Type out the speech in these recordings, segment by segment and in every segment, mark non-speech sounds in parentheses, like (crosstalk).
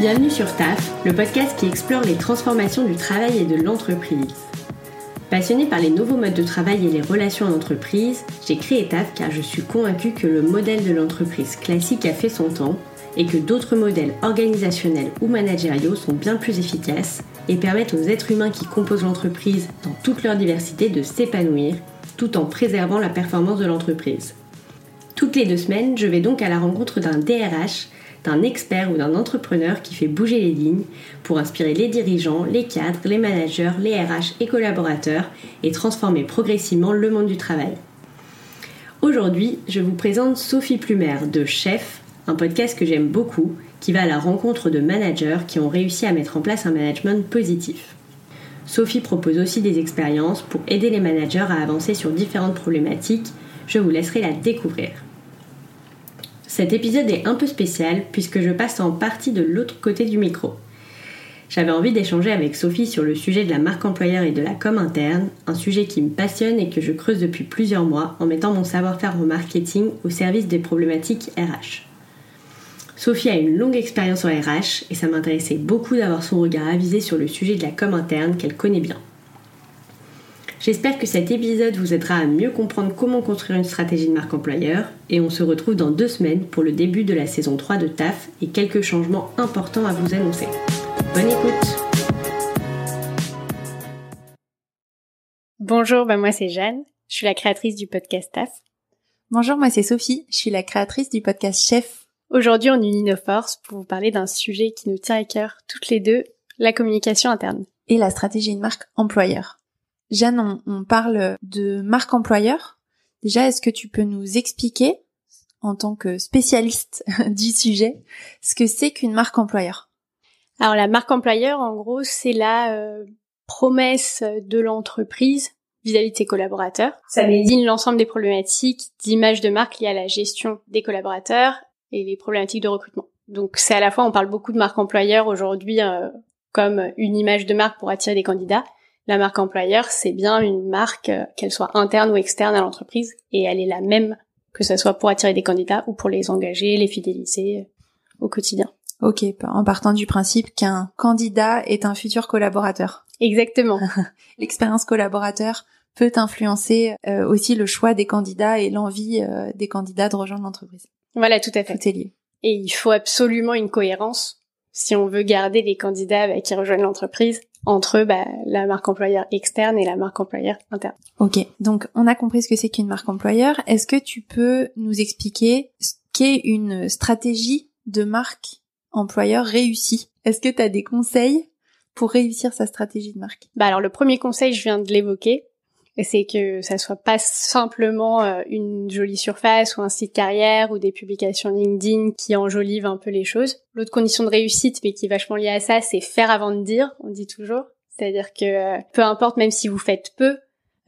Bienvenue sur TAF, le podcast qui explore les transformations du travail et de l'entreprise. Passionnée par les nouveaux modes de travail et les relations en entreprise, j'ai créé TAF car je suis convaincue que le modèle de l'entreprise classique a fait son temps et que d'autres modèles organisationnels ou managériaux sont bien plus efficaces et permettent aux êtres humains qui composent l'entreprise dans toute leur diversité de s'épanouir tout en préservant la performance de l'entreprise. Toutes les deux semaines, je vais donc à la rencontre d'un DRH, d'un expert ou d'un entrepreneur qui fait bouger les lignes pour inspirer les dirigeants, les cadres, les managers, les RH et collaborateurs et transformer progressivement le monde du travail. Aujourd'hui, je vous présente Sophie Plumer de Chef, un podcast que j'aime beaucoup, qui va à la rencontre de managers qui ont réussi à mettre en place un management positif. Sophie propose aussi des expériences pour aider les managers à avancer sur différentes problématiques. Je vous laisserai la découvrir. Cet épisode est un peu spécial puisque je passe en partie de l'autre côté du micro. J'avais envie d'échanger avec Sophie sur le sujet de la marque employeur et de la com interne, un sujet qui me passionne et que je creuse depuis plusieurs mois en mettant mon savoir-faire en marketing au service des problématiques RH. Sophie a une longue expérience en RH et ça m'intéressait beaucoup d'avoir son regard avisé sur le sujet de la com interne qu'elle connaît bien. J'espère que cet épisode vous aidera à mieux comprendre comment construire une stratégie de marque employeur et on se retrouve dans deux semaines pour le début de la saison 3 de TAF et quelques changements importants à vous annoncer. Bonne écoute Bonjour, ben moi c'est Jeanne, je suis la créatrice du podcast TAF. Bonjour, moi c'est Sophie, je suis la créatrice du podcast Chef. Aujourd'hui on unit nos forces pour vous parler d'un sujet qui nous tient à cœur toutes les deux, la communication interne. Et la stratégie de marque employeur. Jeanne, on, parle de marque employeur. Déjà, est-ce que tu peux nous expliquer, en tant que spécialiste (laughs) du sujet, ce que c'est qu'une marque employeur? Alors la marque employeur, en gros, c'est la euh, promesse de l'entreprise vis-à-vis de ses collaborateurs. Ça désigne l'ensemble des problématiques d'image de marque liées à la gestion des collaborateurs et les problématiques de recrutement. Donc c'est à la fois, on parle beaucoup de marque employeur aujourd'hui euh, comme une image de marque pour attirer des candidats, la marque employeur, c'est bien une marque, euh, qu'elle soit interne ou externe à l'entreprise, et elle est la même que ce soit pour attirer des candidats ou pour les engager, les fidéliser euh, au quotidien. Ok, en partant du principe qu'un candidat est un futur collaborateur. Exactement. (laughs) L'expérience collaborateur peut influencer euh, aussi le choix des candidats et l'envie des candidats de rejoindre l'entreprise. Voilà, tout à fait. Tout est lié. Et il faut absolument une cohérence si on veut garder les candidats bah, qui rejoignent l'entreprise entre bah, la marque employeur externe et la marque employeur interne. Ok, donc on a compris ce que c'est qu'une marque employeur. Est-ce que tu peux nous expliquer ce qu'est une stratégie de marque employeur réussie? Est-ce que tu as des conseils pour réussir sa stratégie de marque? Bah alors le premier conseil, je viens de l'évoquer, c'est que ça soit pas simplement euh, une jolie surface ou un site carrière ou des publications LinkedIn qui enjolivent un peu les choses. L'autre condition de réussite, mais qui est vachement liée à ça, c'est faire avant de dire, on dit toujours. C'est-à-dire que euh, peu importe, même si vous faites peu,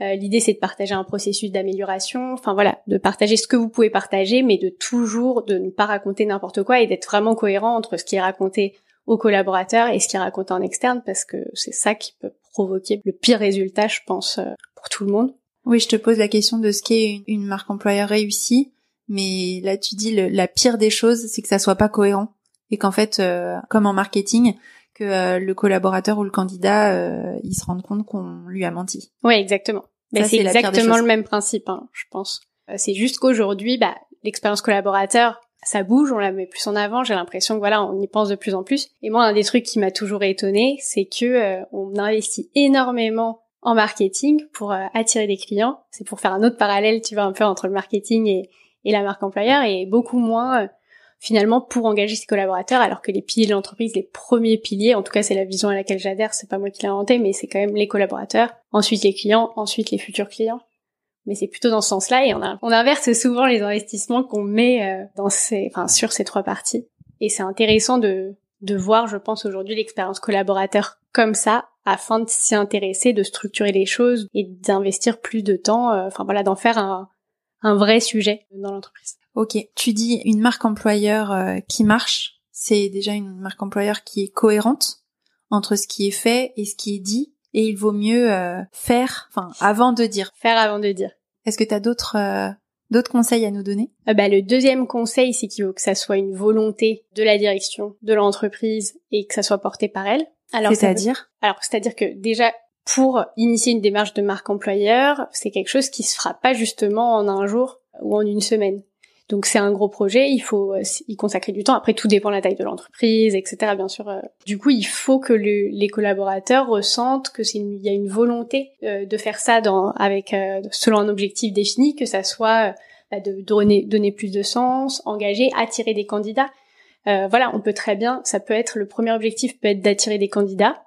euh, l'idée c'est de partager un processus d'amélioration, enfin voilà, de partager ce que vous pouvez partager, mais de toujours de ne pas raconter n'importe quoi et d'être vraiment cohérent entre ce qui est raconté aux collaborateurs et ce qui est raconté en externe, parce que c'est ça qui peut provoquer le pire résultat, je pense, pour tout le monde. Oui, je te pose la question de ce qu'est une, marque employeur réussie, mais là tu dis la pire des choses, c'est que ça soit pas cohérent et qu'en fait, euh, comme en marketing, que euh, le collaborateur ou le candidat, euh, il se rende compte qu'on lui a menti. Oui, exactement. C'est exactement le même principe, hein, je pense. C'est juste qu'aujourd'hui, bah, l'expérience collaborateur, ça bouge, on la met plus en avant. J'ai l'impression que voilà, on y pense de plus en plus. Et moi, un des trucs qui m'a toujours étonné, c'est que on investit énormément en marketing pour euh, attirer des clients. C'est pour faire un autre parallèle, tu vois, un peu entre le marketing et, la marque employeur, et beaucoup moins euh, finalement pour engager ses collaborateurs, alors que les piliers de l'entreprise, les premiers piliers, en tout cas c'est la vision à laquelle j'adhère, c'est pas moi qui l'ai inventé, mais c'est quand même les collaborateurs, ensuite les clients, ensuite les futurs clients. Mais c'est plutôt dans ce sens-là, et on, a, on inverse souvent les investissements qu'on met euh, dans ces, enfin, sur ces trois parties. Et c'est intéressant de, de voir, je pense, aujourd'hui l'expérience collaborateur comme ça, afin de s'y intéresser, de structurer les choses et d'investir plus de temps, euh, enfin voilà, d'en faire un, un vrai sujet dans l'entreprise. Ok, tu dis une marque employeur euh, qui marche, c'est déjà une marque employeur qui est cohérente entre ce qui est fait et ce qui est dit, et il vaut mieux euh, faire, enfin avant de dire. Faire avant de dire. Est-ce que tu as d'autres D'autres conseils à nous donner? Euh, bah, Le deuxième conseil, c'est qu'il faut que ça soit une volonté de la direction de l'entreprise et que ça soit porté par elle. Alors, c'est-à-dire Alors, c'est-à-dire que déjà, pour initier une démarche de marque employeur, c'est quelque chose qui se fera pas justement en un jour ou en une semaine. Donc c'est un gros projet, il faut euh, y consacrer du temps. Après, tout dépend de la taille de l'entreprise, etc. Bien sûr. Euh. Du coup, il faut que les collaborateurs ressentent que c'est il y a une volonté euh, de faire ça dans, avec selon un objectif défini, que ça soit bah, de donner, donner plus de sens, engager, attirer des candidats. Voilà, on peut très bien, ça peut être le premier objectif peut être d'attirer des candidats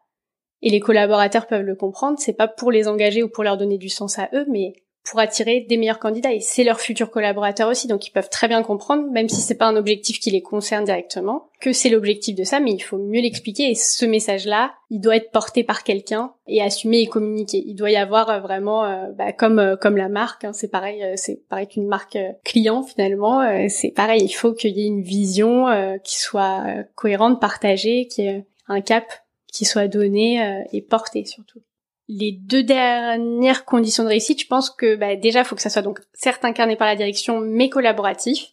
et les collaborateurs peuvent le comprendre. C'est pas pour les engager ou pour leur donner du sens à eux, mais pour attirer des meilleurs candidats et c'est leurs futurs collaborateurs aussi donc ils peuvent très bien comprendre même si c'est pas un objectif qui les concerne directement que c'est l'objectif de ça mais il faut mieux l'expliquer et ce message là il doit être porté par quelqu'un et assumé et communiqué. Il doit y avoir euh, vraiment euh, bah, comme euh, comme la marque hein, c'est pareil c'est pareil qu'une marque client finalement c'est pareil il faut qu'il y ait une vision qui soit cohérente partagée qui ait un cap qui soit donné et porté surtout les deux dernières conditions de réussite, je pense que bah, déjà, il faut que ça soit donc certes incarné par la direction, mais collaboratif.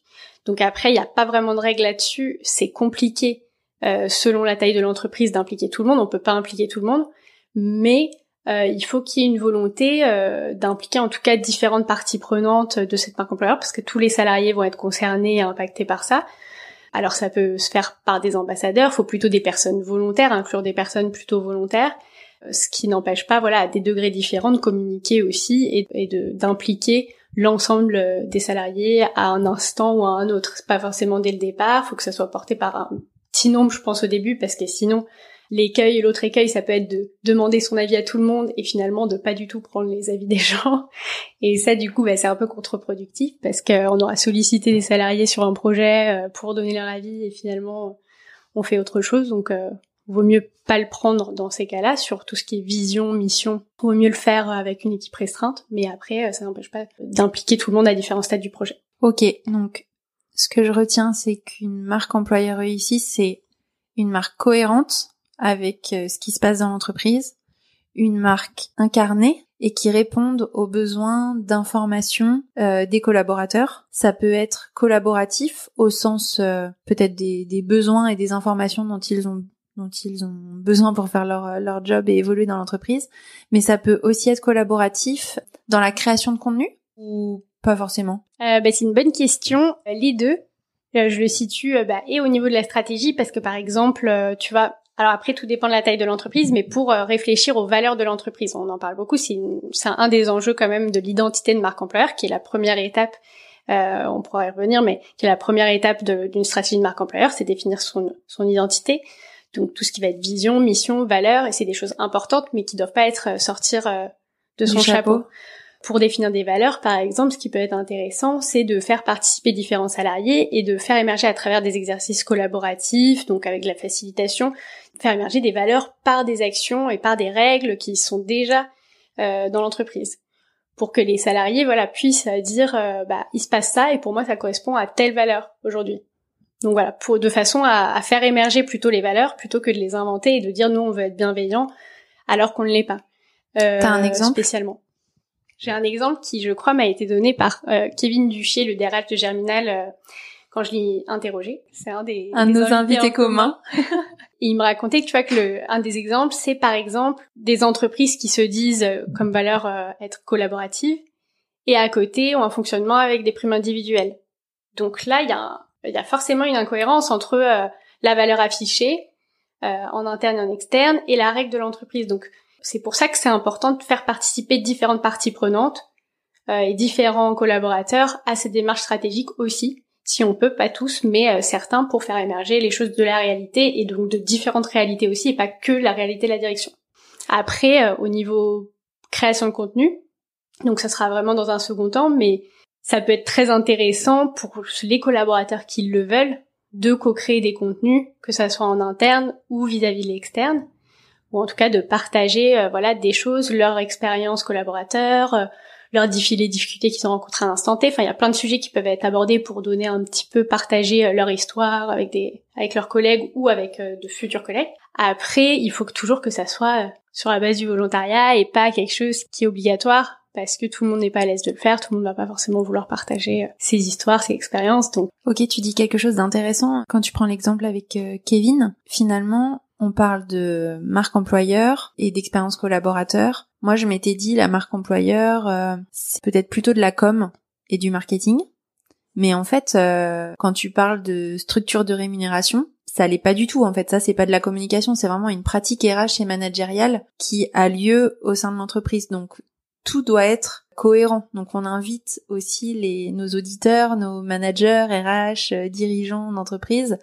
Donc après, il n'y a pas vraiment de règle là-dessus. C'est compliqué euh, selon la taille de l'entreprise d'impliquer tout le monde. On peut pas impliquer tout le monde, mais euh, il faut qu'il y ait une volonté euh, d'impliquer en tout cas différentes parties prenantes de cette marque employeur, parce que tous les salariés vont être concernés et impactés par ça. Alors ça peut se faire par des ambassadeurs, il faut plutôt des personnes volontaires, inclure des personnes plutôt volontaires ce qui n'empêche pas, voilà, à des degrés différents de communiquer aussi et, d'impliquer l'ensemble des salariés à un instant ou à un autre. Pas forcément dès le départ, faut que ça soit porté par un petit nombre, je pense au début, parce que sinon l'écueil et l'autre écueil, ça peut être de demander son avis à tout le monde et finalement de pas du tout prendre les avis des (laughs) gens. Et ça, du coup, bah, c'est un peu contre-productif parce qu'on aura sollicité des salariés sur un projet euh, pour donner leur avis et finalement on fait autre chose. Donc euh, vaut mieux pas le prendre dans ces cas-là sur tout ce qui est vision, mission. Vaut mieux le faire avec une équipe restreinte, mais après euh, ça n'empêche pas d'impliquer tout le monde à différents stades du projet. Ok, donc ce que je retiens, c'est qu'une marque employeur ici, c'est une marque cohérente avec euh, ce qui se passe dans l'entreprise, une marque incarnée et qui réponde aux besoins d'information euh, des collaborateurs. Ça peut être collaboratif au sens peut-être des, des, besoins et des informations dont ils ont dont ils ont besoin pour faire leur, leur job et évoluer dans l'entreprise, mais ça peut aussi être collaboratif dans la création de contenu ou pas forcément? Euh, bah, C'est une bonne question. Les deux, euh, je le situe euh, bah, et au niveau de la stratégie parce que par exemple, euh, tu vas alors après, tout dépend de la taille de l'entreprise, mais pour réfléchir aux valeurs de l'entreprise, on en parle beaucoup. C'est un des enjeux quand même de l'identité de marque employeur, qui est la première étape. Euh, on pourra y revenir, mais qui est la première étape d'une stratégie de marque employeur, c'est définir son, son identité. Donc tout ce qui va être vision, mission, valeur, et c'est des choses importantes, mais qui doivent pas être euh, sortir euh, de son chapeau. Pour définir des valeurs, par exemple, ce qui peut être intéressant, c'est de faire participer différents salariés et de faire émerger à travers des exercices collaboratifs, donc avec la facilitation, faire émerger des valeurs par des actions et par des règles qui sont déjà euh, dans l'entreprise. Pour que les salariés voilà puissent dire bah il se passe ça et pour moi ça correspond à telle valeur aujourd'hui donc voilà, pour de façon à, faire émerger plutôt les valeurs plutôt que de les inventer et de dire nous on veut être bienveillant alors qu'on ne l'est pas. Euh, T'as un exemple? spécialement J'ai un exemple qui je crois m'a été donné par euh, Kevin Duchier, le DRH de Germinal, euh, quand je l'ai interrogé. C'est un des un de nos invités, communs. (laughs) et il me racontait que tu vois que le un des exemples c'est par exemple des entreprises qui se disent comme valeur être collaboratives et à côté ont un fonctionnement avec des primes individuelles. Donc là il y a un il y a forcément une incohérence entre euh, la valeur affichée euh, en interne et en externe et la règle de l'entreprise. Donc c'est pour ça que c'est important de faire participer différentes parties prenantes euh, et différents collaborateurs à cette démarche stratégique aussi, si on peut, pas tous, mais certains pour faire émerger les choses de la réalité et donc de différentes réalités aussi et pas que la réalité de la direction. Après, au niveau création de contenu, donc ça sera vraiment dans un second temps, mais ça peut être très intéressant pour les collaborateurs qui le veulent de co-créer des contenus, que ça soit en interne ou vis-à-vis de l'externe, ou en tout cas de partager euh, voilà des choses, leur expérience collaborateur, euh, leurs difficultés qu'ils ont rencontrées à l'instant T. Enfin, il y a plein de sujets qui peuvent être abordés pour donner un petit peu partager euh, leur histoire avec des avec leurs collègues ou avec de futurs collègues. Après, il faut toujours que ça soit sur la base du volontariat et pas quelque chose qui est obligatoire parce que tout le monde n'est pas à l'aise de le faire, tout le monde va pas forcément vouloir partager euh, ses histoires, ses expériences. Donc, ok, tu dis quelque chose d'intéressant quand tu prends l'exemple avec euh, Kevin. Finalement, on parle de marque employeur et d'expérience collaborateur. Moi, je m'étais dit la marque employeur, euh, c'est peut-être plutôt de la com et du marketing. Mais en fait, quand tu parles de structure de rémunération, ça l'est pas du tout en fait. Ça c'est pas de la communication, c'est vraiment une pratique RH et managériale qui a lieu au sein de l'entreprise. Donc tout doit être cohérent. Donc on invite aussi nos auditeurs, nos managers RH, euh, dirigeants d'entreprise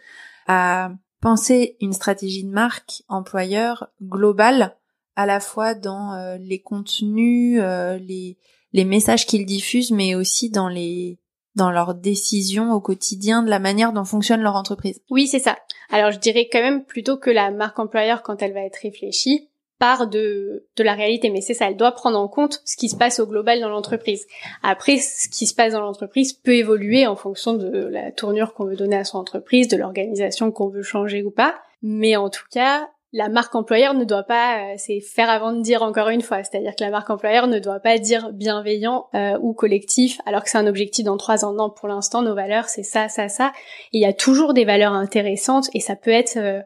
à penser une stratégie de marque employeur globale à la fois dans euh, les contenus, euh, les les messages qu'ils diffusent, mais aussi dans les dans leurs décisions au quotidien, de la manière dont fonctionne leur entreprise. Oui, c'est ça. Alors je dirais quand même plutôt que la marque employeur, quand elle va être réfléchie, part de, de la réalité, mais c'est ça, elle doit prendre en compte ce qui se passe au global dans l'entreprise. Après, ce qui se passe dans l'entreprise peut évoluer en fonction de la tournure qu'on veut donner à son entreprise, de l'organisation qu'on veut changer ou pas, mais en tout cas, la marque employeur ne doit pas, euh, c'est faire avant de dire encore une fois, c'est-à-dire que la marque employeur ne doit pas dire bienveillant euh, ou collectif, alors que c'est un objectif dans trois ans. Non, pour l'instant, nos valeurs, c'est ça, ça, ça. il y a toujours des valeurs intéressantes et ça peut être euh,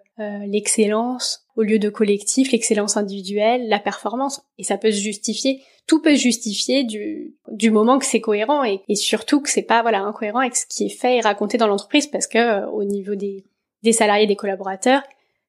l'excellence au lieu de collectif, l'excellence individuelle, la performance, et ça peut se justifier. Tout peut se justifier du, du moment que c'est cohérent et, et surtout que c'est pas voilà incohérent avec ce qui est fait et raconté dans l'entreprise parce que au niveau des, des salariés, des collaborateurs,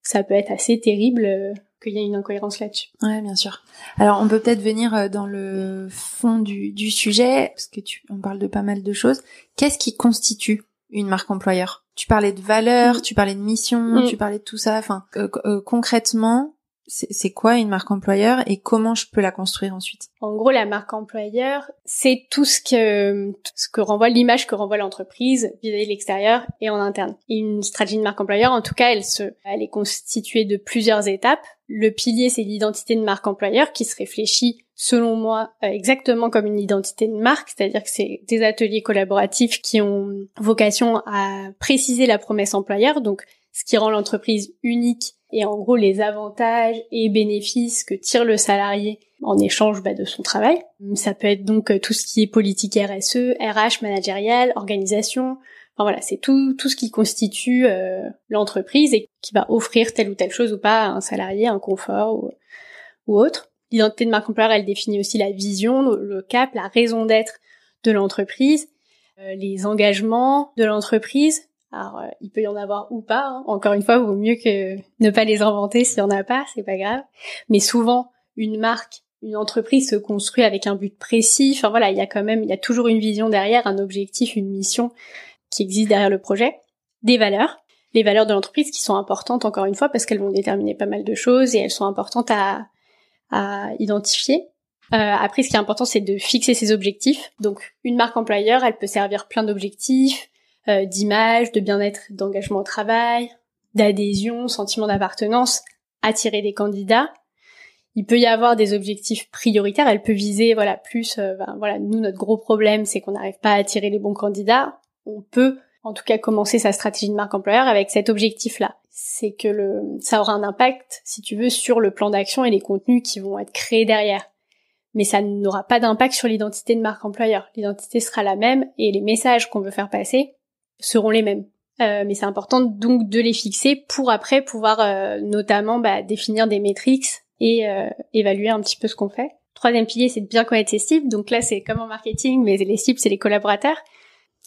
ça peut être assez terrible euh, qu'il y ait une incohérence là-dessus. Ouais, bien sûr. Alors, on peut peut-être venir euh, dans le fond du, du sujet, parce que tu, on parle de pas mal de choses. Qu'est-ce qui constitue une marque employeur? Tu parlais de valeur, mm. tu parlais de mission, mm. tu parlais de tout ça. Enfin, euh, concrètement, c'est quoi une marque employeur et comment je peux la construire ensuite? En gros, la marque employeur, c'est tout ce que ce que renvoie l'image que renvoie l'entreprise vis-à-vis de l'extérieur et en interne. une stratégie de marque employeur, en tout cas, elle se, elle est constituée de plusieurs étapes. Le pilier, c'est l'identité de marque employeur qui se réfléchit, selon moi, euh, exactement comme une identité de marque, c'est-à-dire que c'est des ateliers collaboratifs qui ont vocation à préciser la promesse employeur, donc ce qui rend l'entreprise unique et en gros les avantages et bénéfices que tire le salarié en échange bah, de son travail. Ça peut être donc euh, tout ce qui est politique RSE, RH, managérial, organisation. Enfin voilà, c'est tout tout ce qui constitue euh, l'entreprise et qui va offrir telle ou telle chose ou pas à un salarié, un confort ou, ou autre. L'identité de marque employeur, elle définit aussi la vision, le cap, la raison d'être de l'entreprise, euh, les engagements de l'entreprise, alors, euh, il peut y en avoir ou pas. Hein. Encore une fois, vaut mieux que ne pas les inventer s'il y en a pas, c'est pas grave. Mais souvent, une marque, une entreprise se construit avec un but précis. Enfin voilà, il y a quand même, il y a toujours une vision derrière, un objectif, une mission qui existe derrière le projet. Des valeurs, les valeurs de l'entreprise qui sont importantes encore une fois parce qu'elles vont déterminer pas mal de choses et elles sont importantes à, à identifier. Euh, après, ce qui est important, c'est de fixer ses objectifs. Donc, une marque employeur, elle peut servir plein d'objectifs euh, d'image, de bien-être, d'engagement au travail, d'adhésion, sentiment d'appartenance, attirer des candidats. Il peut y avoir des objectifs prioritaires. Elle peut viser, voilà, plus, euh, ben, voilà, nous notre gros problème, c'est qu'on n'arrive pas à attirer les bons candidats. On peut, en tout cas, commencer sa stratégie de marque employeur avec cet objectif-là. C'est que le, ça aura un impact, si tu veux, sur le plan d'action et les contenus qui vont être créés derrière mais ça n'aura pas d'impact sur l'identité de marque employeur. L'identité sera la même et les messages qu'on veut faire passer seront les mêmes. Euh, mais c'est important donc de les fixer pour après pouvoir euh, notamment bah, définir des métriques et euh, évaluer un petit peu ce qu'on fait. Troisième pilier, c'est de bien connaître ses cibles. Donc là, c'est comme en marketing, mais les cibles, c'est les collaborateurs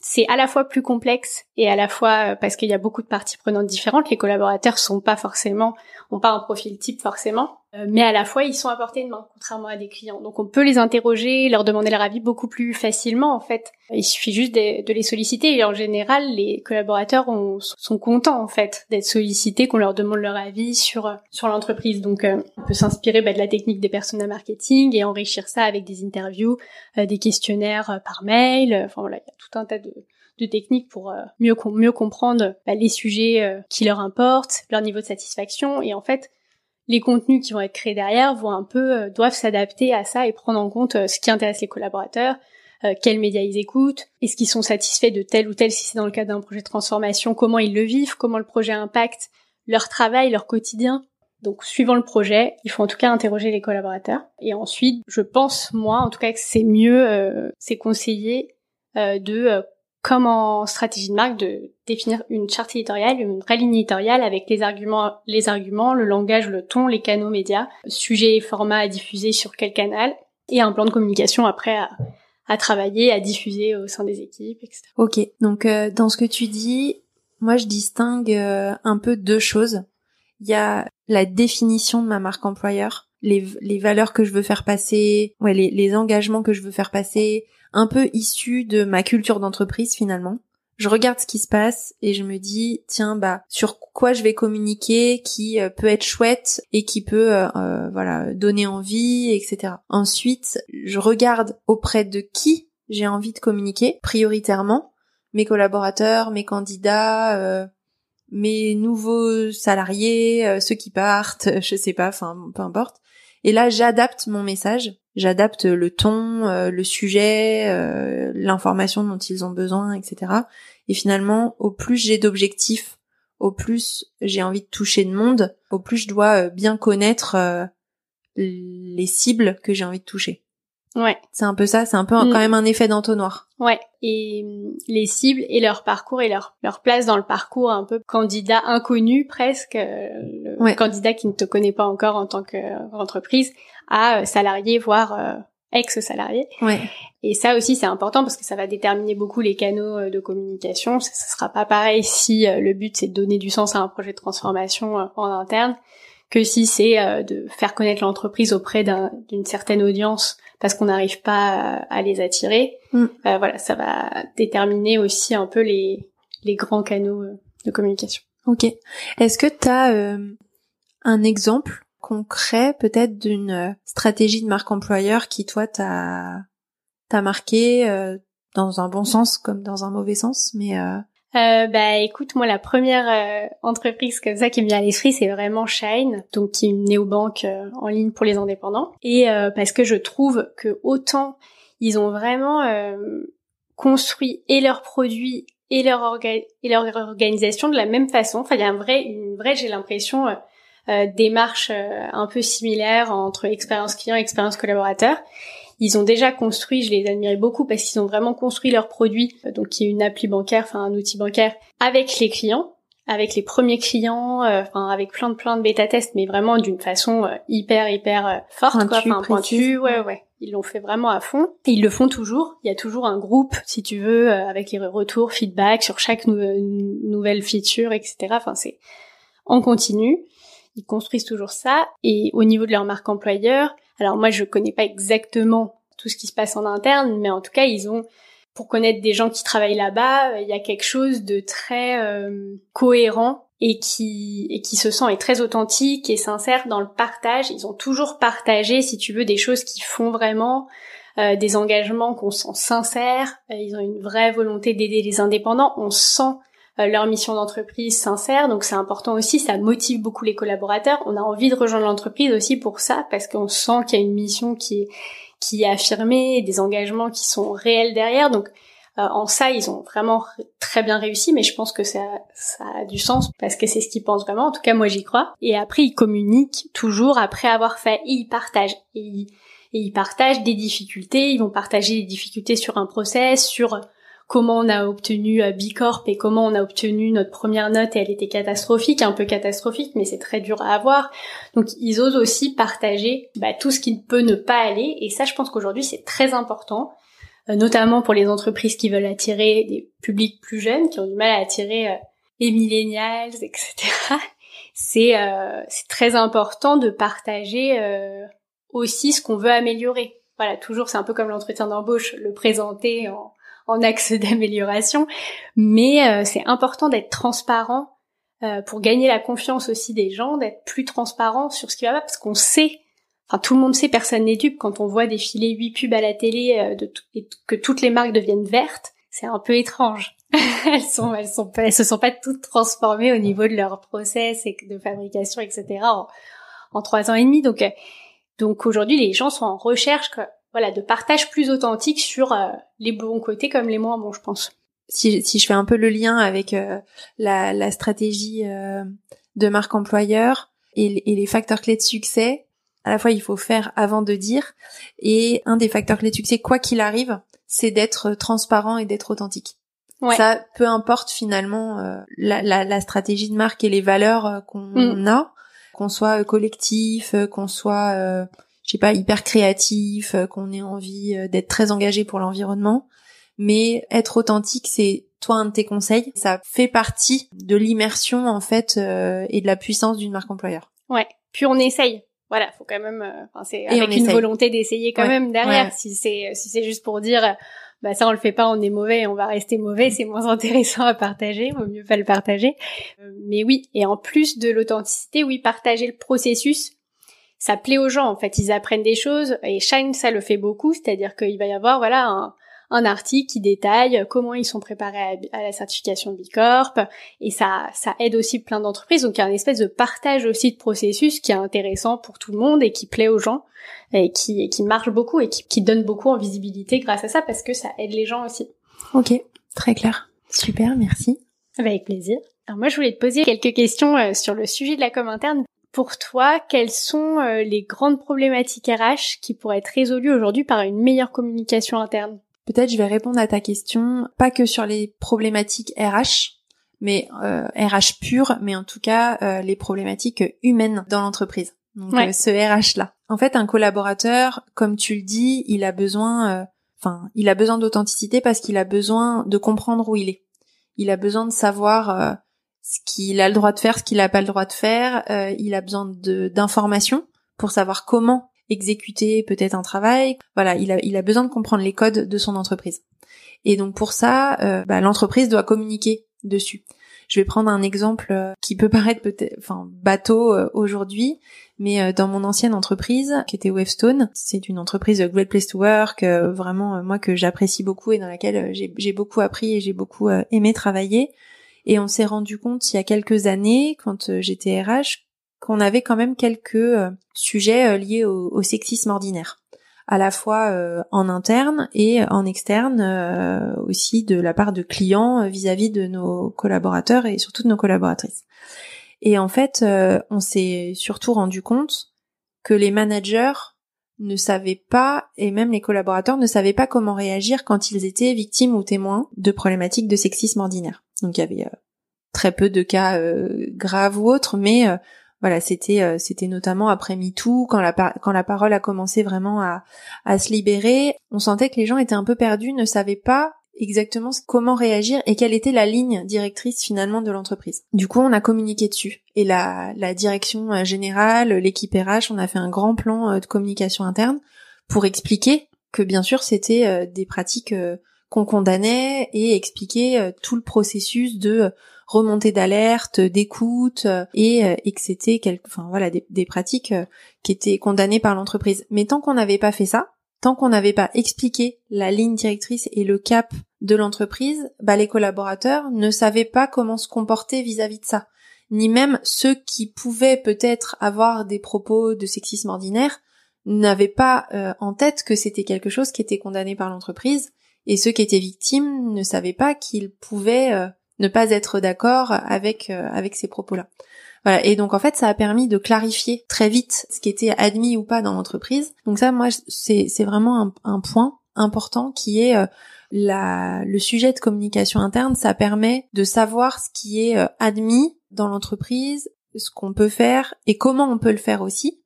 c'est à la fois plus complexe et à la fois euh, parce qu'il y a beaucoup de parties prenantes différentes. Les collaborateurs sont pas forcément, ont pas un profil type forcément, mais à la fois ils sont à portée de main, contrairement à des clients. Donc on peut les interroger, leur demander leur avis beaucoup plus facilement en fait. Il suffit juste de, les solliciter et en général les collaborateurs sont contents en fait d'être sollicités, qu'on leur demande leur avis sur sur l'entreprise. Donc euh, on peut s'inspirer bah, de la technique des personnes marketing et enrichir ça avec des interviews, des questionnaires par mail. Enfin voilà, il y a tout un tas de de, techniques pour euh, mieux, mieux comprendre bah, les sujets euh, qui leur importent, leur niveau de satisfaction et en fait les contenus qui vont être créés derrière vont un peu euh, doivent s'adapter à ça et prendre en compte ce qui intéresse les collaborateurs, quels médias ils écoutent, est-ce qu'ils sont satisfaits de tel ou tel si c'est dans le cadre d'un projet de transformation, comment ils le vivent, comment le projet impacte leur travail, leur quotidien. Donc, suivant le projet, il faut en tout cas interroger les collaborateurs. Et ensuite, je pense, moi, en tout cas, que c'est mieux, euh, c'est conseillé euh, de, euh, comme en stratégie de marque, de définir une charte éditoriale, une vraie ligne éditoriale avec les arguments, les arguments, le langage, le ton, les canaux médias, sujet et format à diffuser sur quel canal, et un plan de communication après à, travailler, à diffuser au sein des équipes, etc. Ok, donc euh, dans ce que tu dis, moi je distingue euh, un peu deux choses. Il y a la définition de ma marque employeur, les, les valeurs que je veux faire passer, ouais, les, les engagements que je veux faire passer, un peu issus de ma culture d'entreprise finalement. Je regarde ce qui se passe et je me dis tiens bah sur quoi je vais communiquer qui euh, peut être chouette et qui peut euh, euh, voilà donner envie etc ensuite je regarde auprès de qui j'ai envie de communiquer prioritairement mes collaborateurs mes candidats mes nouveaux salariés ceux qui partent (laughs) je sais pas enfin peu importe et là j'adapte mon message j'adapte le ton, euh, le sujet, euh, l'information dont ils ont besoin, etc. Et finalement, au plus j'ai d'objectifs, au plus j'ai envie de toucher de monde, au plus je dois euh, bien connaître les cibles que j'ai envie de toucher. Ouais. C'est un peu ça, c'est un peu mm. quand même un effet d'entonnoir. Ouais. Et mm, les cibles et leur parcours et leur, leur place dans le parcours, un peu candidat inconnu presque, le candidat qui ne te connaît pas encore en tant qu'entreprise, à euh, salarié, voire euh, ex-salarié. Ouais. Et ça aussi c'est important parce que ça va déterminer beaucoup les canaux euh, de communication. Ça, ça sera pas pareil si le but c'est de donner du sens à un projet de transformation en interne que si c'est de faire connaître l'entreprise auprès d'une certaine audience parce qu'on n'arrive pas à, les attirer. Mm. voilà, ça va déterminer aussi un peu les, les grands canaux de communication. Ok. Est-ce que tu as un exemple concret peut-être d'une euh, stratégie de marque employeur qui toi t'a t'a marqué euh, dans un bon sens comme dans un mauvais sens mais euh... Euh, bah écoute, moi la première entreprise comme ça qui me vient à l'esprit, c'est vraiment Shine, donc qui est une néobanque en ligne pour les indépendants. Et parce que je trouve que autant ils ont vraiment construit et leurs produits et leur, et leur organisation de la même façon. Enfin, il y a un vrai, une vraie, j'ai l'impression, euh, démarche euh, un peu similaire entre expérience client et expérience collaborateur. Ils ont déjà construit, je les admirais beaucoup parce qu'ils ont vraiment construit leur produit, euh, donc qui est une appli bancaire, enfin un outil bancaire, avec les clients, avec les premiers clients, enfin avec plein de plein de bêta tests, mais vraiment d'une façon hyper hyper forte, quoi, enfin pointue, ouais ouais. Ils l'ont fait vraiment à fond. Et ils le font toujours. Il y a toujours un groupe, si tu veux, avec les retours, feedback sur chaque nouvelle feature, etc. Enfin, c'est en continu ils construisent toujours ça. Et au niveau de leur marque employeur, alors moi je connais pas exactement tout ce qui se passe en interne, mais en tout cas ils ont, pour connaître des gens qui travaillent là-bas, euh, il y a quelque chose de très euh, cohérent et qui et qui se sent et très authentique et sincère dans le partage. Ils ont toujours partagé, si tu veux, des choses qui font vraiment euh, des engagements qu'on sent sincères. ils ont une vraie volonté d'aider les indépendants. On sent euh, leur mission d'entreprise sincère. Donc c'est important aussi, ça motive beaucoup les collaborateurs. On a envie de rejoindre l'entreprise aussi pour ça, parce qu'on sent qu'il y a une mission qui est, qui est affirmée, des engagements qui sont réels derrière. Donc euh, en ça, ils ont vraiment très bien réussi, mais je pense que ça, ça a du sens parce que c'est ce qu'ils pensent vraiment. En tout cas, moi, j'y crois. Et après, ils communiquent toujours après avoir fait et ils partagent. Ils, et ils partagent des difficultés. Ils vont partager les difficultés sur un process, sur comment on a obtenu euh, Bicorp et comment on a obtenu notre première note et elle était catastrophique, un peu catastrophique, mais c'est très dur à avoir. Donc ils osent aussi partager bah, tout ce qui ne peut ne pas aller et ça je pense qu'aujourd'hui c'est très important, euh, notamment pour les entreprises qui veulent attirer des publics plus jeunes, qui ont du mal à attirer euh, les millennials, etc. C'est c'est très important de partager aussi ce qu'on veut améliorer. Voilà, toujours c'est un peu comme l'entretien d'embauche, le présenter en en axe (laughs) d'amélioration, mais euh, c'est important d'être transparent euh, pour gagner la confiance aussi des gens, d'être plus transparent sur ce qui va pas, parce qu'on sait, enfin tout le monde sait, personne n'est dupe, quand on voit défiler huit pubs à la télé euh, de et que toutes les marques deviennent vertes, c'est un peu étrange. (laughs) elles sont, elles sont, elles se sont pas toutes transformées au niveau de leur process et de fabrication, etc. en, trois ans et demi. Donc, donc aujourd'hui, les gens sont en recherche voilà, de partage plus authentique sur euh, les bons côtés comme les moins bons, je pense. Si, si je fais un peu le lien avec euh, la, la, stratégie euh, de marque employeur et, et les facteurs clés de succès, à la fois il faut faire avant de dire, et un des facteurs clés de succès, quoi qu'il arrive, c'est d'être transparent et d'être authentique. Ouais. Ça, peu importe finalement euh, la, la, la, stratégie de marque et les valeurs euh, qu'on mm. a, qu'on soit euh, collectif, qu'on soit, je sais pas, hyper créatif, qu'on ait envie d'être très engagé pour l'environnement, mais être authentique, c'est toi un de tes conseils. Ça fait partie de l'immersion en fait et de la puissance d'une marque employeur. Ouais. Puis on essaye voilà, faut quand même, enfin c'est avec une volonté d'essayer quand même derrière. Si c'est si c'est juste pour dire, bah ça on le fait pas, on est mauvais, on va rester mauvais, c'est moins (laughs) intéressant à partager, vaut mieux pas le partager. Euh, mais oui, et en plus de l'authenticité, oui, partager le processus, ça plaît aux gens en fait, ils apprennent des choses et Shine ça le fait beaucoup, c'est-à-dire qu'il va y avoir voilà un, un article qui détaille comment ils sont préparés à, la certification Bicorp et ça ça aide aussi plein d'entreprises donc il y a une espèce de partage aussi de processus qui est intéressant pour tout le monde et qui plaît aux gens et qui qui marche beaucoup et qui, qui donne beaucoup en visibilité grâce à ça parce que ça aide les gens aussi. Ok, très clair. Super, merci. Avec plaisir. Alors moi je voulais te poser quelques questions euh, sur le sujet de la com interne. Pour toi, quelles sont euh, les grandes problématiques RH qui pourraient être résolues aujourd'hui par une meilleure communication interne? Peut-être je vais répondre à ta question, pas que sur les problématiques RH, mais euh, RH pure, mais en tout cas euh, les problématiques humaines dans l'entreprise. Donc euh, ce RH là. En fait, un collaborateur, comme tu le dis, il a besoin, euh, enfin, il a besoin d'authenticité parce qu'il a besoin de comprendre où il est. Il a besoin de savoir ce qu'il a le droit de faire, ce qu'il n'a pas le droit de faire. il a besoin d'informations pour savoir comment exécuter peut-être un travail. Voilà, il a, il a besoin de comprendre les codes de son entreprise. Et donc pour ça, euh, bah, l'entreprise doit communiquer dessus. Je vais prendre un exemple euh, qui peut paraître peut-être, enfin bateau euh, aujourd'hui, mais dans mon ancienne entreprise qui était Wavestone, c'est une entreprise Great Place to Work, vraiment moi que j'apprécie beaucoup et dans laquelle j'ai beaucoup appris et j'ai beaucoup aimé travailler. Et on s'est rendu compte il y a quelques années, quand j'étais RH, qu'on avait quand même quelques euh, sujets euh, liés au, sexisme ordinaire à la fois euh, en interne et en externe aussi de la part de clients vis-à-vis de nos collaborateurs et surtout de nos collaboratrices. Et en fait, on s'est surtout rendu compte que les managers ne savaient pas, et même les collaborateurs ne savaient pas comment réagir quand ils étaient victimes ou témoins de problématiques de sexisme ordinaire. Donc il y avait très peu de cas graves ou autres, mais voilà, c'était euh, c'était notamment après MeToo quand la quand la parole a commencé vraiment à à se libérer, on sentait que les gens étaient un peu perdus, ne savaient pas exactement comment réagir et quelle était la ligne directrice finalement de l'entreprise. Du coup, on a communiqué dessus et la la direction euh, générale, l'équipe RH, on a fait un grand plan euh, de communication interne pour expliquer que bien sûr, c'était des pratiques qu'on condamnait et expliquer tout le processus de remontée d'alerte, d'écoute euh, et, euh, et que c'était enfin voilà des, pratiques euh, qui étaient condamnées par l'entreprise. Mais tant qu'on n'avait pas fait ça, tant qu'on n'avait pas expliqué la ligne directrice et le cap de l'entreprise, bah les collaborateurs ne savaient pas comment se comporter vis-à-vis de ça, ni même ceux qui pouvaient peut-être avoir des propos de sexisme ordinaire n'avaient pas en tête que c'était quelque chose qui était condamné par l'entreprise et ceux qui étaient victimes ne savaient pas qu'ils pouvaient ne pas être d'accord avec euh, avec ces propos-là. Voilà. Et donc en fait, ça a permis de clarifier très vite ce qui était admis ou pas dans l'entreprise. Donc ça, moi, c'est c'est vraiment un, point important qui est euh, la le sujet de communication interne. Ça permet de savoir ce qui est euh, admis dans l'entreprise, ce qu'on peut faire et comment on peut le faire aussi.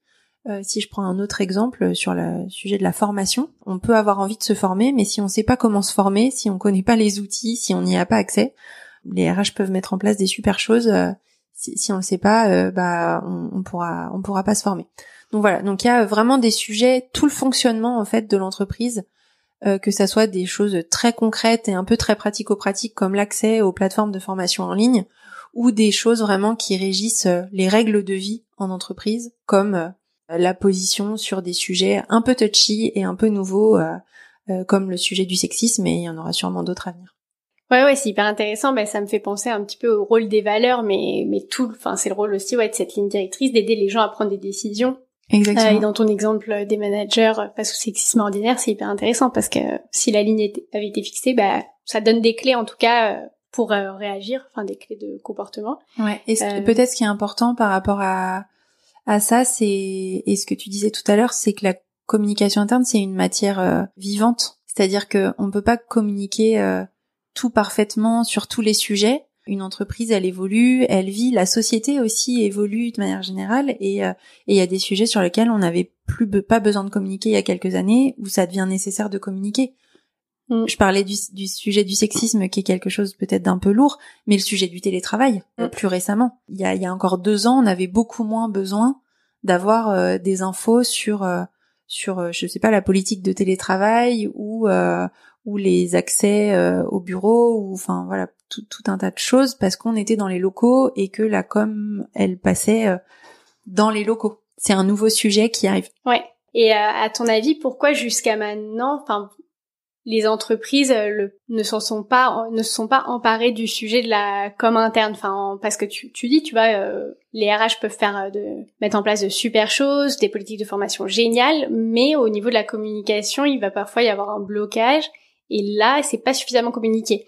Si je prends un autre exemple sur le sujet de la formation, on peut avoir envie de se former, mais si on ne sait pas comment se former, si on connaît pas les outils, si on n'y a pas accès, les RH peuvent mettre en place des super choses. Euh, si, on le sait pas, euh, bah on, on pourra pas se former. Donc voilà. Donc il y a vraiment des sujets, tout le fonctionnement en fait de l'entreprise, euh, que ça soit des choses très concrètes et un peu très pratico-pratiques comme l'accès aux plateformes de formation en ligne, ou des choses vraiment qui régissent les règles de vie en entreprise, comme la position sur des sujets un peu touchy et un peu nouveaux, comme le sujet du sexisme, et il y en aura sûrement d'autres à venir. Ouais, ouais, c'est hyper intéressant. Ben, ça me fait penser un petit peu au rôle des valeurs, mais, mais tout, enfin, c'est le rôle aussi, ouais, de cette ligne directrice, d'aider les gens à prendre des décisions. Exactement. Euh, et dans ton exemple des managers face au sexisme ordinaire, c'est hyper intéressant parce que si la ligne avait été fixée, bah, ça donne des clés, en tout cas, euh, pour euh, réagir, enfin, des clés de comportement. Ouais. Et peut-être ce qui est important par rapport à, à ça, c'est et ce que tu disais tout à l'heure, c'est que la communication interne, c'est une matière euh, vivante. C'est-à-dire qu'on on peut pas communiquer euh, tout parfaitement sur tous les sujets. Une entreprise, elle évolue, elle vit. La société aussi évolue de manière générale, et euh, il y a des sujets sur lesquels on n'avait plus pas besoin de communiquer il y a quelques années, où ça devient nécessaire de communiquer. Mm. Je parlais du, sujet du sexisme qui est quelque chose peut-être d'un peu lourd, mais le sujet du télétravail, mm. plus récemment. Il y, a, il y a encore deux ans, on avait beaucoup moins besoin d'avoir euh, des infos sur euh, sur euh, je sais pas la politique de télétravail ou ou les accès au bureau ou enfin voilà tout, tout, un tas de choses parce qu'on était dans les locaux et que la com elle passait dans les locaux. C'est un nouveau sujet qui arrive. Ouais. Et à ton avis, pourquoi jusqu'à maintenant, enfin les entreprises euh, ne s'en sont pas ne se sont pas emparées du sujet de la com interne. Enfin parce que tu, tu dis tu vois euh, les RH peuvent faire euh, de mettre en place de super choses des politiques de formation géniales mais au niveau de la communication il va parfois y avoir un blocage et là c'est pas suffisamment communiqué.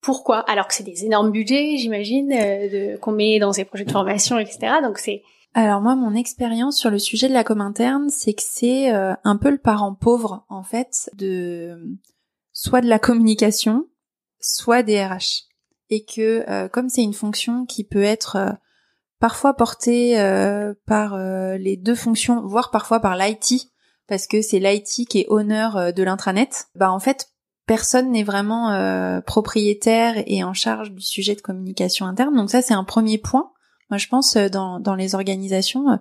Pourquoi? Alors que c'est des énormes budgets j'imagine de qu'on met dans ces projets de formation etc donc c'est alors moi, mon expérience sur le sujet de la com interne, c'est que c'est un peu le parent pauvre en fait de soit de la communication, soit des RH. Et que euh, comme c'est une fonction qui peut être euh, parfois portée euh, par les deux fonctions, voire parfois par l'IT, parce que c'est l'IT qui est honneur de l'intranet, bah en fait personne n'est vraiment propriétaire et en charge du sujet de communication interne. Donc ça c'est un premier point. Moi je pense dans, dans les organisations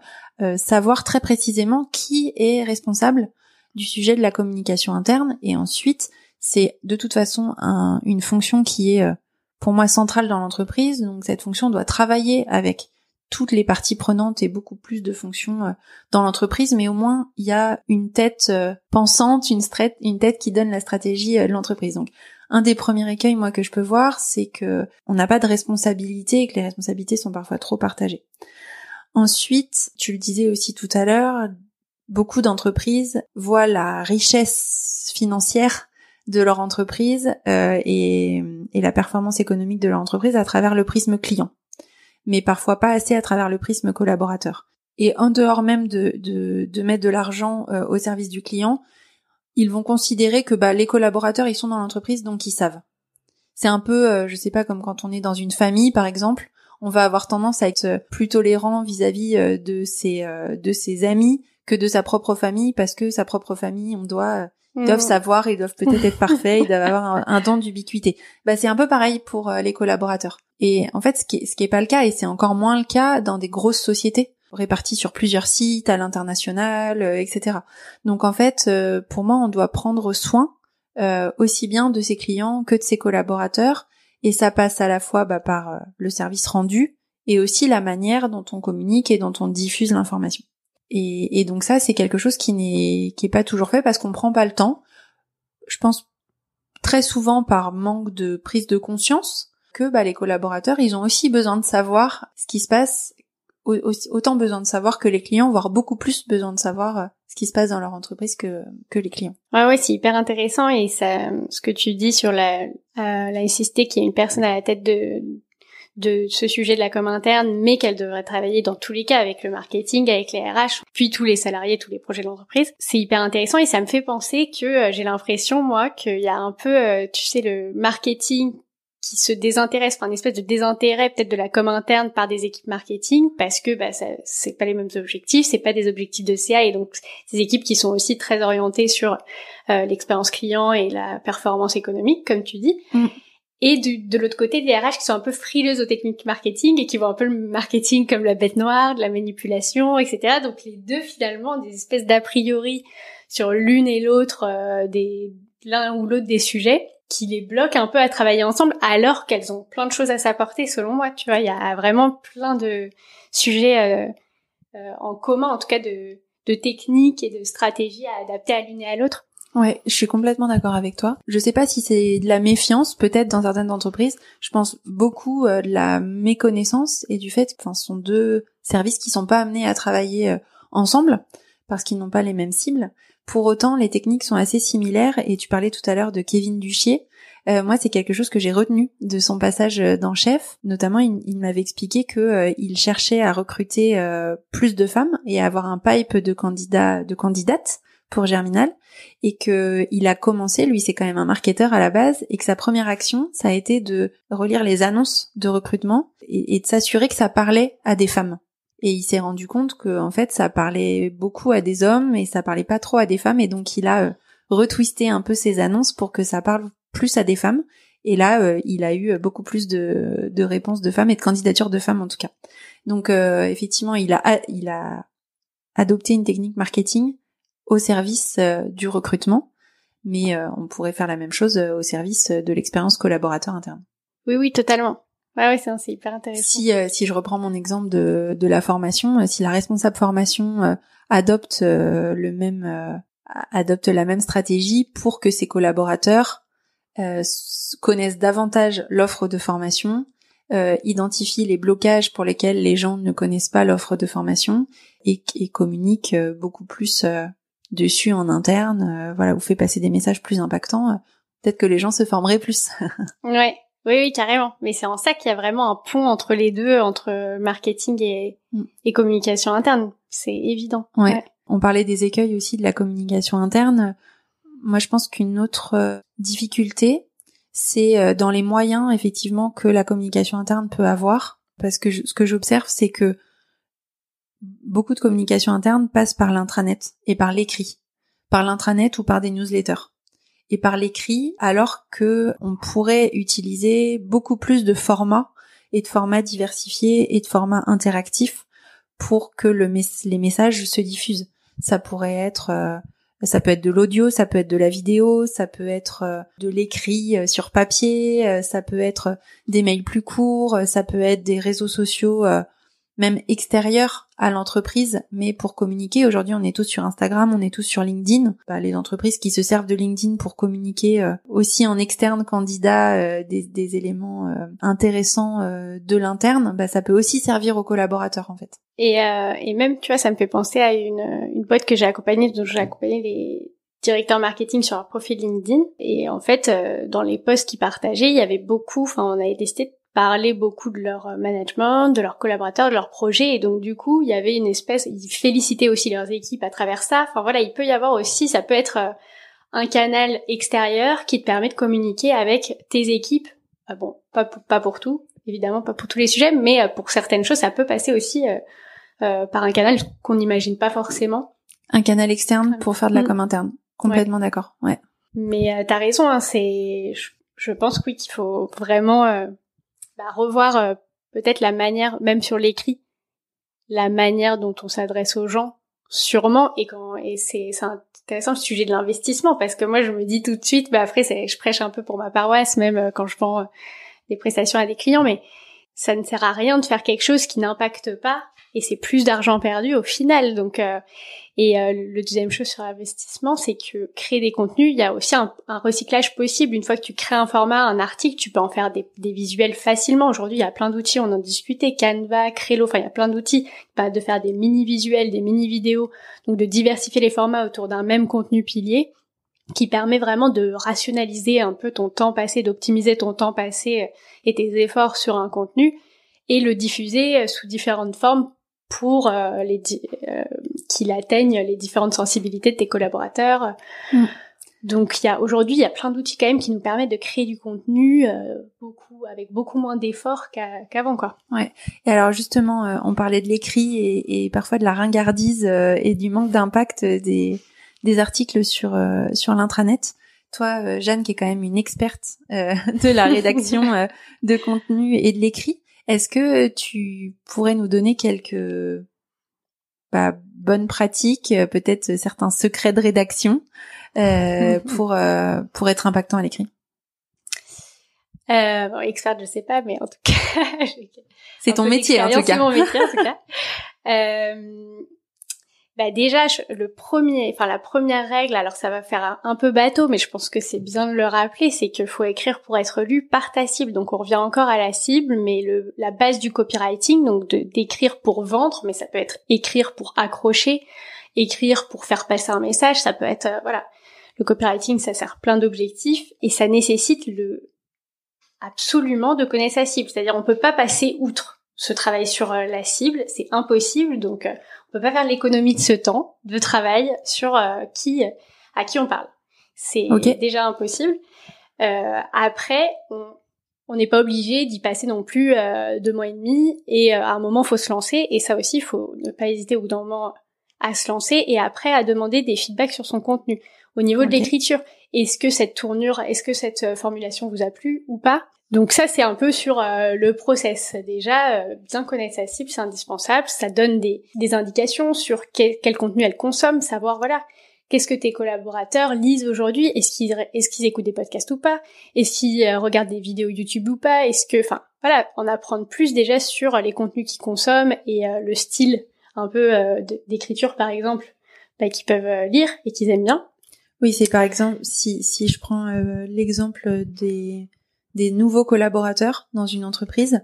savoir très précisément qui est responsable du sujet de la communication interne et ensuite c'est de toute façon une fonction qui est euh, pour moi centrale dans l'entreprise. Donc cette fonction doit travailler avec toutes les parties prenantes et beaucoup plus de fonctions euh, dans l'entreprise, mais au moins il y a une tête euh, pensante, une, une tête qui donne la stratégie de l'entreprise. Donc un des premiers écueils moi que je peux voir, c'est que on n'a pas de responsabilité et que les responsabilités sont parfois trop partagées. Ensuite, tu le disais aussi tout à l'heure, beaucoup d'entreprises voient la richesse financière de leur entreprise euh, et, la performance économique de leur entreprise à travers le prisme client, mais parfois pas assez à travers le prisme collaborateur. Et en dehors même de, de, mettre de l'argent euh, au service du client, ils vont considérer que bah, les collaborateurs ils sont dans l'entreprise donc ils savent. C'est un peu, euh, je sais pas, comme quand on est dans une famille par exemple, on va avoir tendance à être plus tolérant vis-à-vis de ses de ses amis que de sa propre famille parce que sa propre famille on doit ils doivent mm. savoir, ils doivent peut-être être parfaits, ils doivent avoir (laughs) un, don d'ubiquité. Bah c'est un peu pareil pour euh, les collaborateurs. Et en fait, ce qui est, ce qui est pas le cas, et c'est encore moins le cas dans des grosses sociétés réparties sur plusieurs sites, à l'international, euh, etc. Donc en fait, euh, pour moi, on doit prendre soin aussi bien de ses clients que de ses collaborateurs, et ça passe à la fois bah, par le service rendu et aussi la manière dont on communique et dont on diffuse l'information. Et, donc ça, c'est quelque chose qui n'est qui est pas toujours fait parce qu'on prend pas le temps. Je pense très souvent par manque de prise de conscience que bah, les collaborateurs, ils ont aussi besoin de savoir ce qui se passe, autant besoin de savoir que les clients, voire beaucoup plus besoin de savoir euh, ce qui se passe dans leur entreprise que, que les clients. Ouais, ouais, c'est hyper intéressant et ça, ce que tu dis sur la, euh, la qu'il y ait une personne à la tête de, de ce sujet de la com interne, mais qu'elle devrait travailler dans tous les cas avec le marketing, avec les RH, puis tous les salariés, tous les projets de l'entreprise. C'est hyper intéressant et ça me fait penser que euh, j'ai l'impression, moi, qu'il y a un peu, euh, tu sais, le marketing qui se désintéresse, enfin une espèce de désintérêt peut-être de la com interne par des équipes marketing parce que bah ça c'est pas les mêmes objectifs, c'est pas des objectifs de CA et donc ces équipes qui sont aussi très orientées sur euh, l'expérience client et la performance économique comme tu dis. Mm et de l'autre côté des RH qui sont un peu frileuses aux techniques marketing et qui voient un peu le marketing comme la bête noire, de la manipulation, etc. Donc les deux finalement des espèces d'a priori sur l'une et l'autre euh, des l'un ou l'autre des sujets qui les bloquent un peu à travailler ensemble alors qu'elles ont plein de choses à s'apporter selon moi. Tu vois, il y a vraiment plein de sujets euh, euh, en commun, en tout cas de, de techniques et de stratégies à adapter à l'une et à l'autre. Ouais, je suis complètement d'accord avec toi. Je sais pas si c'est de la méfiance, peut-être dans certaines entreprises. Je pense beaucoup euh, de la méconnaissance et du fait que, enfin, ce sont deux services qui sont pas amenés à travailler euh, ensemble parce qu'ils n'ont pas les mêmes cibles. Pour autant, les techniques sont assez similaires et tu parlais tout à l'heure de Kevin Duchier. Euh, moi, c'est quelque chose que j'ai retenu de son passage dans Chef. Notamment, il, m'avait expliqué que il cherchait à recruter plus de femmes et à avoir un pipe de candidats, de candidates pour Germinal, et que il a commencé, lui, c'est quand même un marketeur à la base, et que sa première action, ça a été de relire les annonces de recrutement et, de s'assurer que ça parlait à des femmes. Et il s'est rendu compte que en fait ça parlait beaucoup à des hommes et ça parlait pas trop à des femmes et donc il a euh, retwisté un peu ses annonces pour que ça parle plus à des femmes. Et là, euh, il a eu beaucoup plus de, réponses de femmes et de candidatures de femmes en tout cas. Donc euh, effectivement, il a adopté une technique marketing au service du recrutement, mais on pourrait faire la même chose au service de l'expérience collaborateur interne. Oui, oui, totalement. Ouais, ouais, c'est hyper intéressant. Si, euh, si je reprends mon exemple de, de la formation, euh, si la responsable formation euh, adopte le même adopte la même stratégie pour que ses collaborateurs connaissent davantage l'offre de formation, identifient les blocages pour lesquels les gens ne connaissent pas l'offre de formation et, et communiquent beaucoup plus dessus en interne, voilà, vous fait passer des messages plus impactants, peut-être que les gens se formeraient plus. (laughs) ouais, oui, oui, carrément. Mais c'est en ça qu'il y a vraiment un pont entre les deux, entre marketing et, mm. et communication interne. C'est évident. Ouais. On parlait des écueils aussi de la communication interne. Moi, je pense qu'une autre euh, difficulté, c'est euh, dans les moyens, effectivement, que la communication interne peut avoir. Parce que ce que j'observe, c'est que beaucoup de communication interne passe par l'intranet et par l'écrit. Par l'intranet ou par des newsletters et par l'écrit, alors que on pourrait utiliser beaucoup plus de formats et de formats diversifiés et de formats interactifs pour que le les messages se diffusent. Ça pourrait être euh, ça peut être de l'audio, ça peut être de la vidéo, ça peut être euh, de l'écrit euh, sur papier, ça peut être des mails plus courts, ça peut être des réseaux sociaux même extérieur à l'entreprise, mais pour communiquer. Aujourd'hui, on est tous sur Instagram, on est tous sur LinkedIn. Bah, les entreprises qui se servent de LinkedIn pour communiquer euh, aussi en externe candidat euh, des, éléments euh, intéressants de l'interne, bah, ça peut aussi servir aux collaborateurs en fait. Et, et même, tu vois, ça me fait penser à une, une boîte que j'ai accompagnée, dont j'ai accompagné les directeurs marketing sur leur profil LinkedIn. Et en fait, dans les posts qu'ils partageaient, il y avait beaucoup, enfin, on avait testé parlaient beaucoup de leur euh, management, de leurs collaborateurs, de leurs projets, et donc du coup, il y avait une espèce, ils félicitaient aussi leurs équipes à travers ça. Enfin voilà, il peut y avoir aussi, ça peut être euh, un canal extérieur qui te permet de communiquer avec tes équipes. Ah bon, pas pour, pas pour tout, évidemment, pas pour tous les sujets, mais euh, pour certaines choses, ça peut passer aussi par un canal qu'on n'imagine pas forcément. Un canal externe pour faire de la mm. com interne. Complètement d'accord, ouais. Mais euh, t'as raison, hein, c'est, je, pense oui qu'il faut vraiment bah, revoir euh, peut-être la manière, même sur l'écrit, la manière dont on s'adresse aux gens, sûrement. Et quand et c'est intéressant le sujet de l'investissement parce que moi je me dis tout de suite, bah après je prêche un peu pour ma paroisse même euh, quand je vends euh, des prestations à des clients, mais ça ne sert à rien de faire quelque chose qui n'impacte pas et c'est plus d'argent perdu au final. Donc et euh, le deuxième chose sur l'investissement, c'est que créer des contenus, il y a aussi un, recyclage possible. Une fois que tu crées un format, un article, tu peux en faire des, visuels facilement. Aujourd'hui, il y a plein d'outils, on en discutait, Canva, Crello, enfin il y a plein d'outils bah, de faire des mini visuels, des mini vidéos, donc de diversifier les formats autour d'un même contenu pilier qui permet vraiment de rationaliser un peu ton temps passé, d'optimiser ton temps passé euh, et tes efforts sur un contenu et le diffuser euh, sous différentes formes pour euh, les euh, qu'il atteigne les différentes sensibilités de tes collaborateurs. Mm. Donc il y a aujourd'hui il y a plein d'outils quand même qui nous permettent de créer du contenu euh, beaucoup avec beaucoup moins d'efforts qu'avant quoi. Ouais. Et alors justement on parlait de l'écrit et, et, parfois de la ringardise et du manque d'impact des des articles sur sur l'intranet. Toi Jeanne qui est quand même une experte (laughs) de la rédaction (laughs) de contenu et de l'écrit, est-ce que tu pourrais nous donner quelques bah, bonnes pratiques, euh, peut-être certains secrets de rédaction euh, (laughs) pour euh, pour être impactant à l'écrit? Euh, bon, expert, je sais pas, mais en tout cas, c'est ton métier en tout cas. C'est mon métier en tout cas. Euh, bah déjà le premier, enfin la première règle, alors ça va faire un, peu bateau, mais je pense que c'est bien de le rappeler, c'est qu'il faut écrire pour être lu par ta cible. Donc on revient encore à la cible, mais la base du copywriting, donc d'écrire pour vendre, mais ça peut être écrire pour accrocher, écrire pour faire passer un message, ça peut être euh, voilà. le copywriting, ça sert plein d'objectifs et ça nécessite le absolument de connaître sa cible. C'est-à-dire, on peut pas passer outre ce travail sur euh, la cible, c'est impossible. Donc, euh, on peut pas faire l'économie de ce temps de travail sur euh, qui, à qui on parle. C'est déjà impossible. après, on n'est pas obligé d'y passer non plus deux mois et demi. Et à un moment, faut se lancer. Et ça aussi, il faut ne pas hésiter au bout d'un moment à se lancer et après à demander des feedbacks sur son contenu. Au niveau de l'écriture, est-ce que cette tournure, est-ce que cette formulation vous a plu ou pas? Donc ça, c'est un peu sur euh, le process. Déjà, euh, bien connaître sa cible, c'est indispensable. Ça donne des, des indications sur quel, quel, contenu elle consomme, savoir, voilà, qu'est-ce que tes collaborateurs lisent aujourd'hui Est-ce qu'ils est-ce qu'ils écoutent des podcasts ou pas Est-ce qu'ils euh, regardent des vidéos YouTube ou pas Est-ce que, enfin, voilà, en apprendre plus déjà sur les contenus qu'ils consomment et le style un peu d'écriture, par exemple, bah, qu'ils peuvent lire et qu'ils aiment bien. Oui, c'est par exemple, si, si je prends l'exemple des des nouveaux collaborateurs dans une entreprise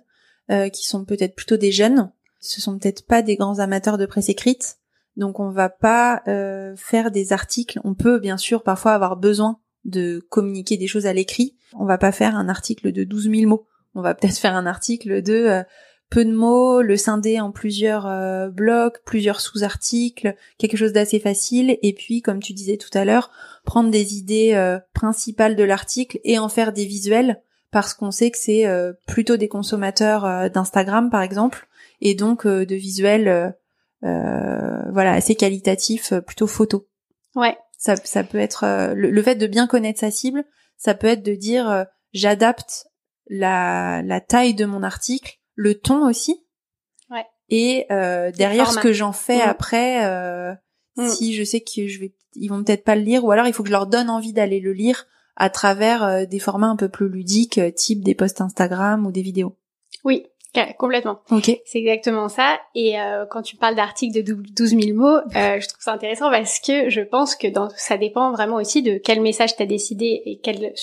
euh, qui sont peut-être plutôt des jeunes. Ce sont peut-être pas des grands amateurs de presse écrite, donc on va pas euh, faire des articles. On peut bien sûr parfois avoir besoin de communiquer des choses à l'écrit. On va pas faire un article de 12 000 mots. On va peut-être faire un article de euh, peu de mots, le scinder en plusieurs blocs, plusieurs sous-articles, quelque chose d'assez facile. Et puis, comme tu disais tout à l'heure, prendre des idées principales de l'article et en faire des visuels parce qu'on sait que c'est euh, plutôt des consommateurs euh, d'Instagram par exemple et donc euh, de visuels voilà assez qualitatifs plutôt photo. Ouais. Ça, ça peut être le, fait de bien connaître sa cible, ça peut être de dire j'adapte la, la taille de mon article, le ton aussi. Ouais. Et derrière ce que j'en fais mm. après, mm. si je sais que je vais, ils vont peut-être pas le lire, ou alors il faut que je leur donne envie d'aller le lire à travers euh, des formats un peu plus ludiques, euh, type des posts Instagram ou des vidéos. Oui, complètement. Ok. C'est exactement ça. Et euh, quand tu parles d'articles de 12 000 mots, je trouve ça intéressant parce que je pense que dans, ça dépend vraiment aussi de quel message tu as décidé et quel,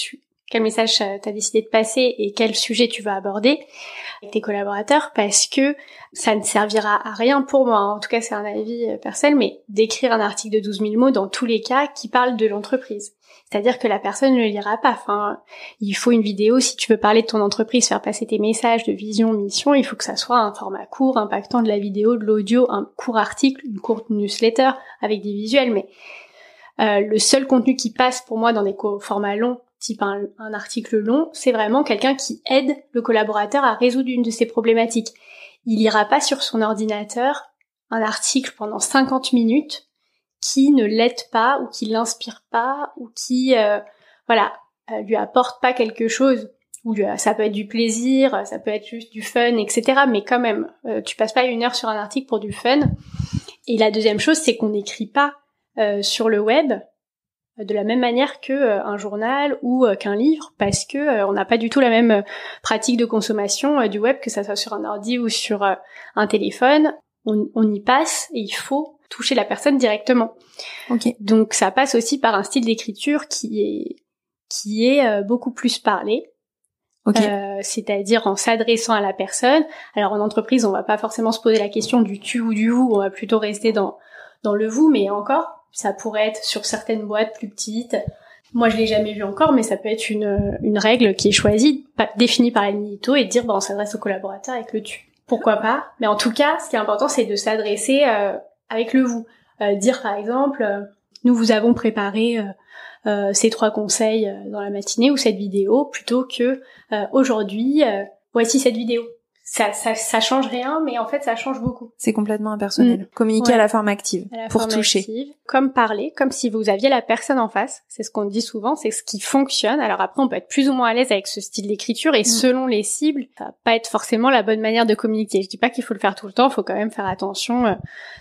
quel message tu as décidé de passer et quel sujet tu vas aborder avec tes collaborateurs parce que ça ne servira à rien pour moi. En tout cas, c'est un avis personnel, mais d'écrire un article de 12 000 mots dans tous les cas qui parle de l'entreprise. C'est-à-dire que la personne ne lira pas. Enfin, il faut une vidéo si tu veux parler de ton entreprise, faire passer tes messages de vision, mission. Il faut que ça soit un format court, impactant de la vidéo, de l'audio, un court article, une courte newsletter avec des visuels. Mais euh, le seul contenu qui passe pour moi dans des formats longs, type un, un article long, c'est vraiment quelqu'un qui aide le collaborateur à résoudre une de ses problématiques. Il ira pas sur son ordinateur un article pendant 50 minutes qui ne l'aide pas ou qui l'inspire pas ou qui euh, voilà euh, lui apporte pas quelque chose ou lui, ça peut être du plaisir, ça peut être juste du fun, etc. Mais quand même, euh, tu passes pas une heure sur un article pour du fun. Et la deuxième chose, c'est qu'on n'écrit pas sur le web de la même manière que un journal ou qu'un livre, parce que on n'a pas du tout la même pratique de consommation du web, que ça soit sur un ordi ou sur un téléphone. On, on y passe et il faut toucher la personne directement. Okay. Donc ça passe aussi par un style d'écriture qui est qui est euh, beaucoup plus parlé. Okay. Euh, c'est-à-dire en s'adressant à la personne. Alors en entreprise, on va pas forcément se poser la question du tu ou du vous, on va plutôt rester dans dans le vous, mais encore, ça pourrait être sur certaines boîtes plus petites. Moi, je l'ai jamais vu encore, mais ça peut être une, une règle qui est choisie, définie par l'édito et dire, bon, on s'adresse aux collaborateurs avec le tu. Pourquoi pas? Mais en tout cas, ce qui est important, c'est de s'adresser euh, avec le vous. Euh, dire par exemple, euh, nous vous avons préparé euh, ces trois conseils dans la matinée ou cette vidéo, plutôt que aujourd'hui, voici cette vidéo ça, ça, ça change rien, mais en fait, ça change beaucoup. C'est complètement impersonnel. Mm. Communiquer à la forme active pour toucher. comme parler, comme si vous aviez la personne en face. C'est ce qu'on dit souvent, c'est ce qui fonctionne. Alors après, on peut être plus ou moins à l'aise avec ce style d'écriture et mm. selon les cibles, ça va pas être forcément la bonne manière de communiquer. Je dis pas qu'il faut le faire tout le temps, il faut quand même faire attention, euh,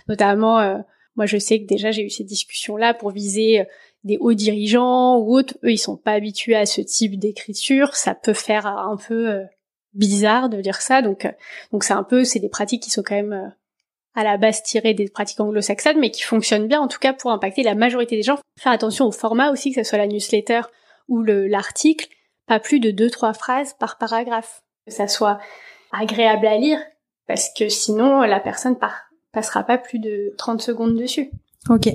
notamment. Euh, moi, je sais que déjà j'ai eu ces discussions-là pour viser euh, des hauts dirigeants ou autres. Eux, ils sont pas habitués à ce type d'écriture. Ça peut faire un peu bizarre de dire ça. Donc, euh, donc c'est un peu, c'est des pratiques qui sont quand même euh, à la base tirées des pratiques anglo-saxonnes, mais qui fonctionnent bien, en tout cas pour impacter la majorité des gens. Faire attention au format aussi, que ce soit la newsletter ou l'article, pas plus de deux trois phrases par paragraphe, que ça soit agréable à lire, parce que sinon la personne par, passera pas plus de 30 secondes dessus. Ok.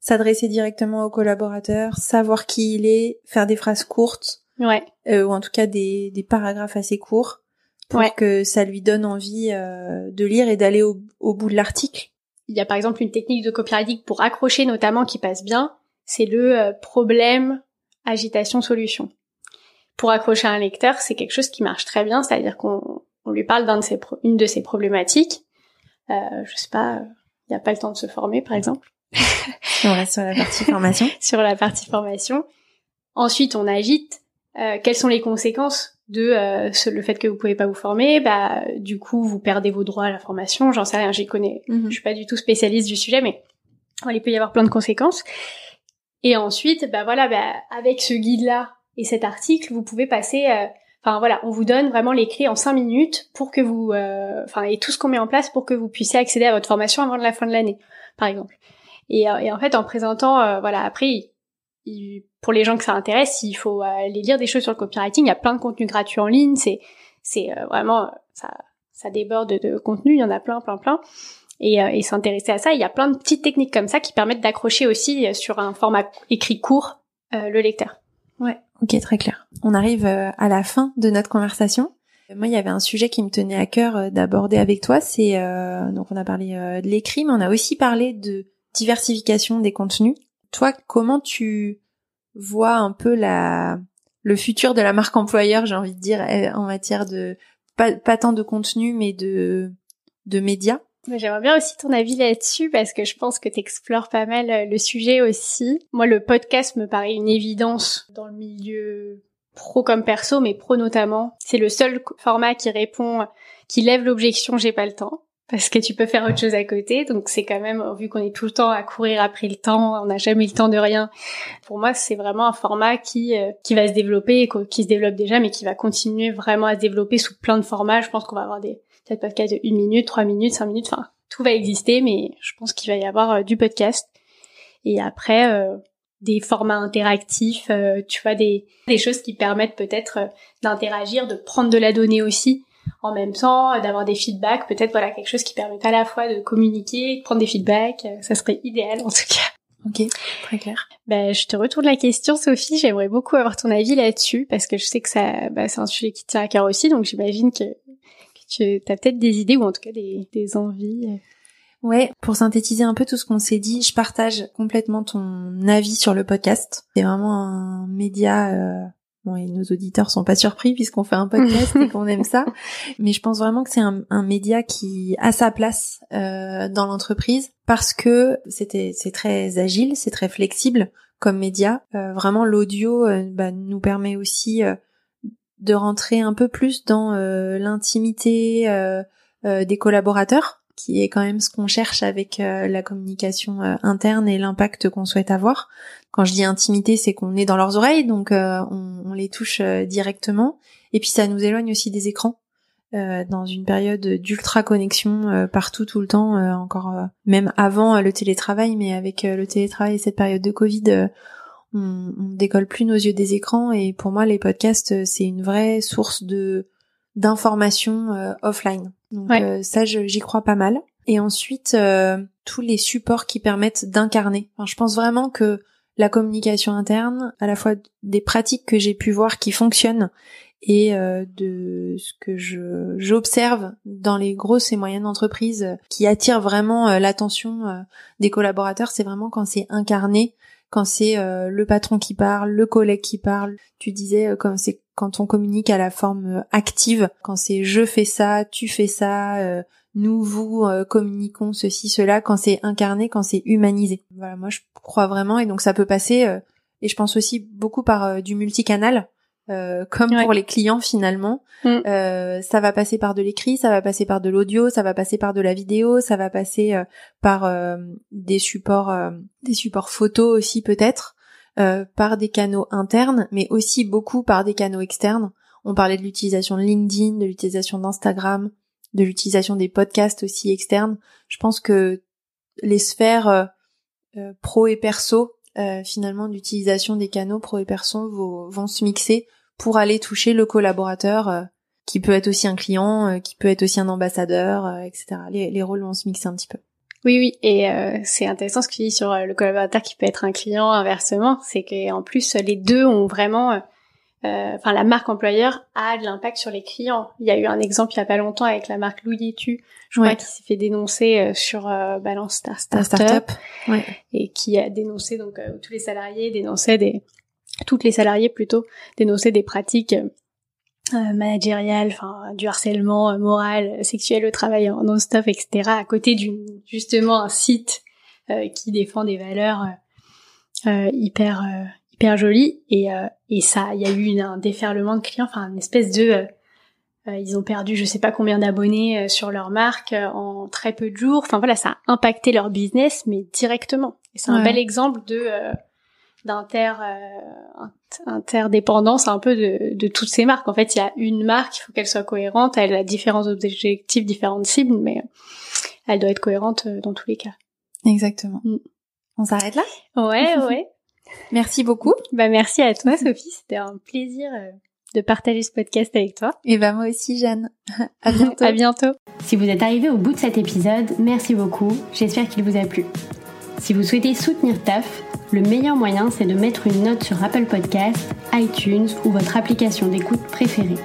s'adresser directement au collaborateur, savoir qui il est, faire des phrases courtes, ouais. ou en tout cas des, des paragraphes assez courts pour que ça lui donne envie de lire et d'aller au, au bout de l'article. Il y a par exemple une technique de copywriting pour accrocher notamment qui passe bien, c'est le problème agitation solution pour accrocher un lecteur, c'est quelque chose qui marche très bien, c'est-à-dire qu'on on lui parle d'un de ses une de ses problématiques. Euh, je sais pas, il n'y a pas le temps de se former, par exemple. on reste sur la partie (laughs) formation. sur la partie formation. Ensuite, on agite. Euh, quelles sont les conséquences de euh, le fait que vous pouvez pas vous former Bah, du coup, vous perdez vos droits à la formation. J'en sais rien, j'y connais. Mhm. Je suis pas du tout spécialiste du sujet, mais il peut y avoir plein de conséquences. Et ensuite, bah voilà, bah, avec ce guide-là et cet article, vous pouvez passer, euh, enfin voilà, on vous donne vraiment les clés en cinq minutes pour que vous, euh, enfin et tout ce qu'on met en place pour que vous puissiez accéder à votre formation avant la fin de l'année, par exemple. Et, euh, et, en fait, en présentant, voilà, après, pour les gens que ça intéresse, il faut aller lire des choses sur le copywriting. Il y a plein de contenus gratuits en ligne. C'est, c'est vraiment, ça, ça déborde de contenu. Il y en a plein, plein, plein. Et, et s'intéresser à ça, il y a plein de petites techniques comme ça qui permettent d'accrocher aussi sur un format écrit court le lecteur. Ouais, ok, très clair. On arrive euh, à la fin de notre conversation. Moi, il y avait un sujet qui me tenait à cœur euh, d'aborder avec toi. C'est euh, donc on a parlé de l'écrit, mais on a aussi parlé de diversification des contenus. Toi, comment tu vois un peu la le futur de la marque employeur, j'ai envie de dire, en matière de pas, pas tant de contenu, mais de de médias J'aimerais bien aussi ton avis là-dessus parce que je pense que tu explores pas mal euh, le sujet aussi. Moi, le podcast me paraît une évidence dans le milieu pro comme perso, mais pro notamment. C'est le seul format qui répond, qui lève l'objection j'ai pas le temps. Parce que tu peux faire autre chose à côté, donc c'est quand même, vu qu'on est tout le temps à courir après le temps, on n'a jamais le temps de rien. Pour moi, c'est vraiment un format qui euh, qui va se développer, qui se développe déjà, mais qui va continuer vraiment à se développer sous plein de formats. Je pense qu'on va avoir des peut-être podcast de une minute, trois minutes, cinq minutes, enfin tout va exister, mais je pense qu'il va y avoir euh, du podcast. Et après, euh, des formats interactifs, euh, tu vois, des, des choses qui permettent peut-être d'interagir, de prendre de la donnée aussi en même temps, d'avoir des feedbacks, peut-être voilà quelque chose qui permet à la fois de communiquer, de prendre des feedbacks, ça serait idéal en tout cas. Ok, très clair. Ben, je te retourne la question, Sophie. J'aimerais beaucoup avoir ton avis là-dessus parce que je sais que ça, bah, c'est un sujet qui tient à cœur aussi. Donc j'imagine que tu as peut-être des idées ou en tout cas des, des envies. Ouais, pour synthétiser un peu tout ce qu'on s'est dit, je partage complètement ton avis sur le podcast. C'est vraiment un média. Euh... Bon, et nos auditeurs sont pas surpris puisqu'on fait un podcast et qu'on aime ça, (laughs) mais je pense vraiment que c'est un, un, média qui a sa place euh, dans l'entreprise parce que c'était c'est très agile, c'est très flexible comme média. Euh, vraiment, l'audio euh, bah, nous permet aussi euh, de rentrer un peu plus dans euh, l'intimité euh, euh, des collaborateurs, qui est quand même ce qu'on cherche avec la communication interne et l'impact qu'on souhaite avoir. Quand je dis intimité, c'est qu'on est dans leurs oreilles, donc on, on, les touche directement. Et puis ça nous éloigne aussi des écrans. dans une période d'ultra connexion partout tout le temps, encore même avant le télétravail, mais avec le télétravail et cette période de Covid, on, décolle plus nos yeux des écrans et pour moi les podcasts euh, c'est une vraie source de d'informations euh, offline. Donc euh, ça j'y crois pas mal. Et ensuite tous les supports qui permettent d'incarner. Enfin, je pense vraiment que la communication interne, à la fois des pratiques que j'ai pu voir qui fonctionnent et de ce que je j'observe dans les grosses et moyennes entreprises qui attirent vraiment l'attention des collaborateurs, c'est vraiment quand c'est incarné quand c'est euh, le patron qui parle, le collègue qui parle. Tu disais euh, quand c'est quand on communique à la forme euh, active, quand c'est je fais ça, tu fais ça, nous vous communiquons ceci cela, quand c'est incarné, quand c'est humanisé. Voilà, moi je crois vraiment et donc ça peut passer et je pense aussi beaucoup par du multicanal euh, comme pour les clients finalement. Mm. Euh, ça va passer par de l'écrit, ça va passer par de l'audio, ça va passer par de la vidéo, ça va passer euh, par euh, des supports, des supports photos aussi peut-être, par des canaux internes, mais aussi beaucoup par des canaux externes. On parlait de l'utilisation de LinkedIn, de l'utilisation d'Instagram, de l'utilisation des podcasts aussi externes. Je pense que les sphères pro et perso euh, finalement d'utilisation des canaux pro et perso vont, se mixer pour aller toucher le collaborateur euh, qui peut être aussi un client, euh, qui peut être aussi un ambassadeur, etc. Les, les, rôles vont se mixer un petit peu. Oui, oui, et euh, c'est intéressant ce que tu dis sur le collaborateur qui peut être un client inversement, c'est qu'en plus les deux ont vraiment enfin la marque employeur a de l'impact sur les clients. Il y a eu un exemple il y a pas longtemps avec la marque Louis Tu, je crois, qui s'est fait dénoncer sur Balance Star Startup, ouais. et qui a dénoncé donc tous les salariés dénonçaient des toutes les salariés plutôt dénonçaient des pratiques euh, managériales, enfin du harcèlement euh, moral, sexuel au travail en non-stop, etc. à côté d'une justement un site euh, qui défend des valeurs hyper hyper jolies et et ça il y a eu un déferlement de clients, enfin une espèce de ils ont perdu je sais pas combien d'abonnés sur leur marque en très peu de jours. Enfin voilà, ça a impacté leur business mais directement. Et c'est un bel exemple de d'inter euh, interdépendance un peu de, de toutes ces marques. En fait, il y a une marque, il faut qu'elle soit cohérente, elle a différents objectifs, différentes cibles, mais elle doit être cohérente euh, dans tous les cas. Exactement. Mm. On s'arrête là? Ouais, (laughs) ouais. merci beaucoup. Bah merci à toi Sophie, c'était un plaisir euh, de partager ce podcast avec toi. Et bah moi aussi Jeanne. (laughs) à bientôt. (laughs) à bientôt. Si vous êtes arrivé au bout de cet épisode, merci beaucoup. J'espère qu'il vous a plu. Si vous souhaitez soutenir TAF, le meilleur moyen c'est de mettre une note sur Apple Podcasts, iTunes ou votre application d'écoute préférée.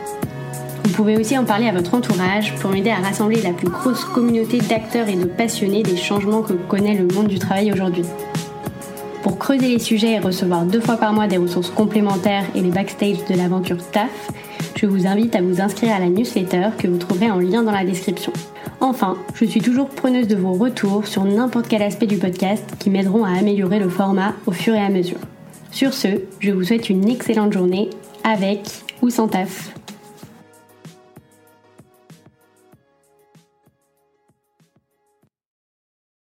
Vous pouvez aussi en parler à votre entourage pour m'aider à rassembler la plus grosse communauté d'acteurs et de passionnés des changements que connaît le monde du travail aujourd'hui. Pour creuser les sujets et recevoir deux fois par mois des ressources complémentaires et les backstage de l'aventure TAF, je vous invite à vous inscrire à la newsletter que vous trouverez en lien dans la description. Enfin, je suis toujours preneuse de vos retours sur n'importe quel aspect du podcast qui m'aideront à améliorer le format au fur et à mesure. Sur ce, je vous souhaite une excellente journée avec ou sans taf.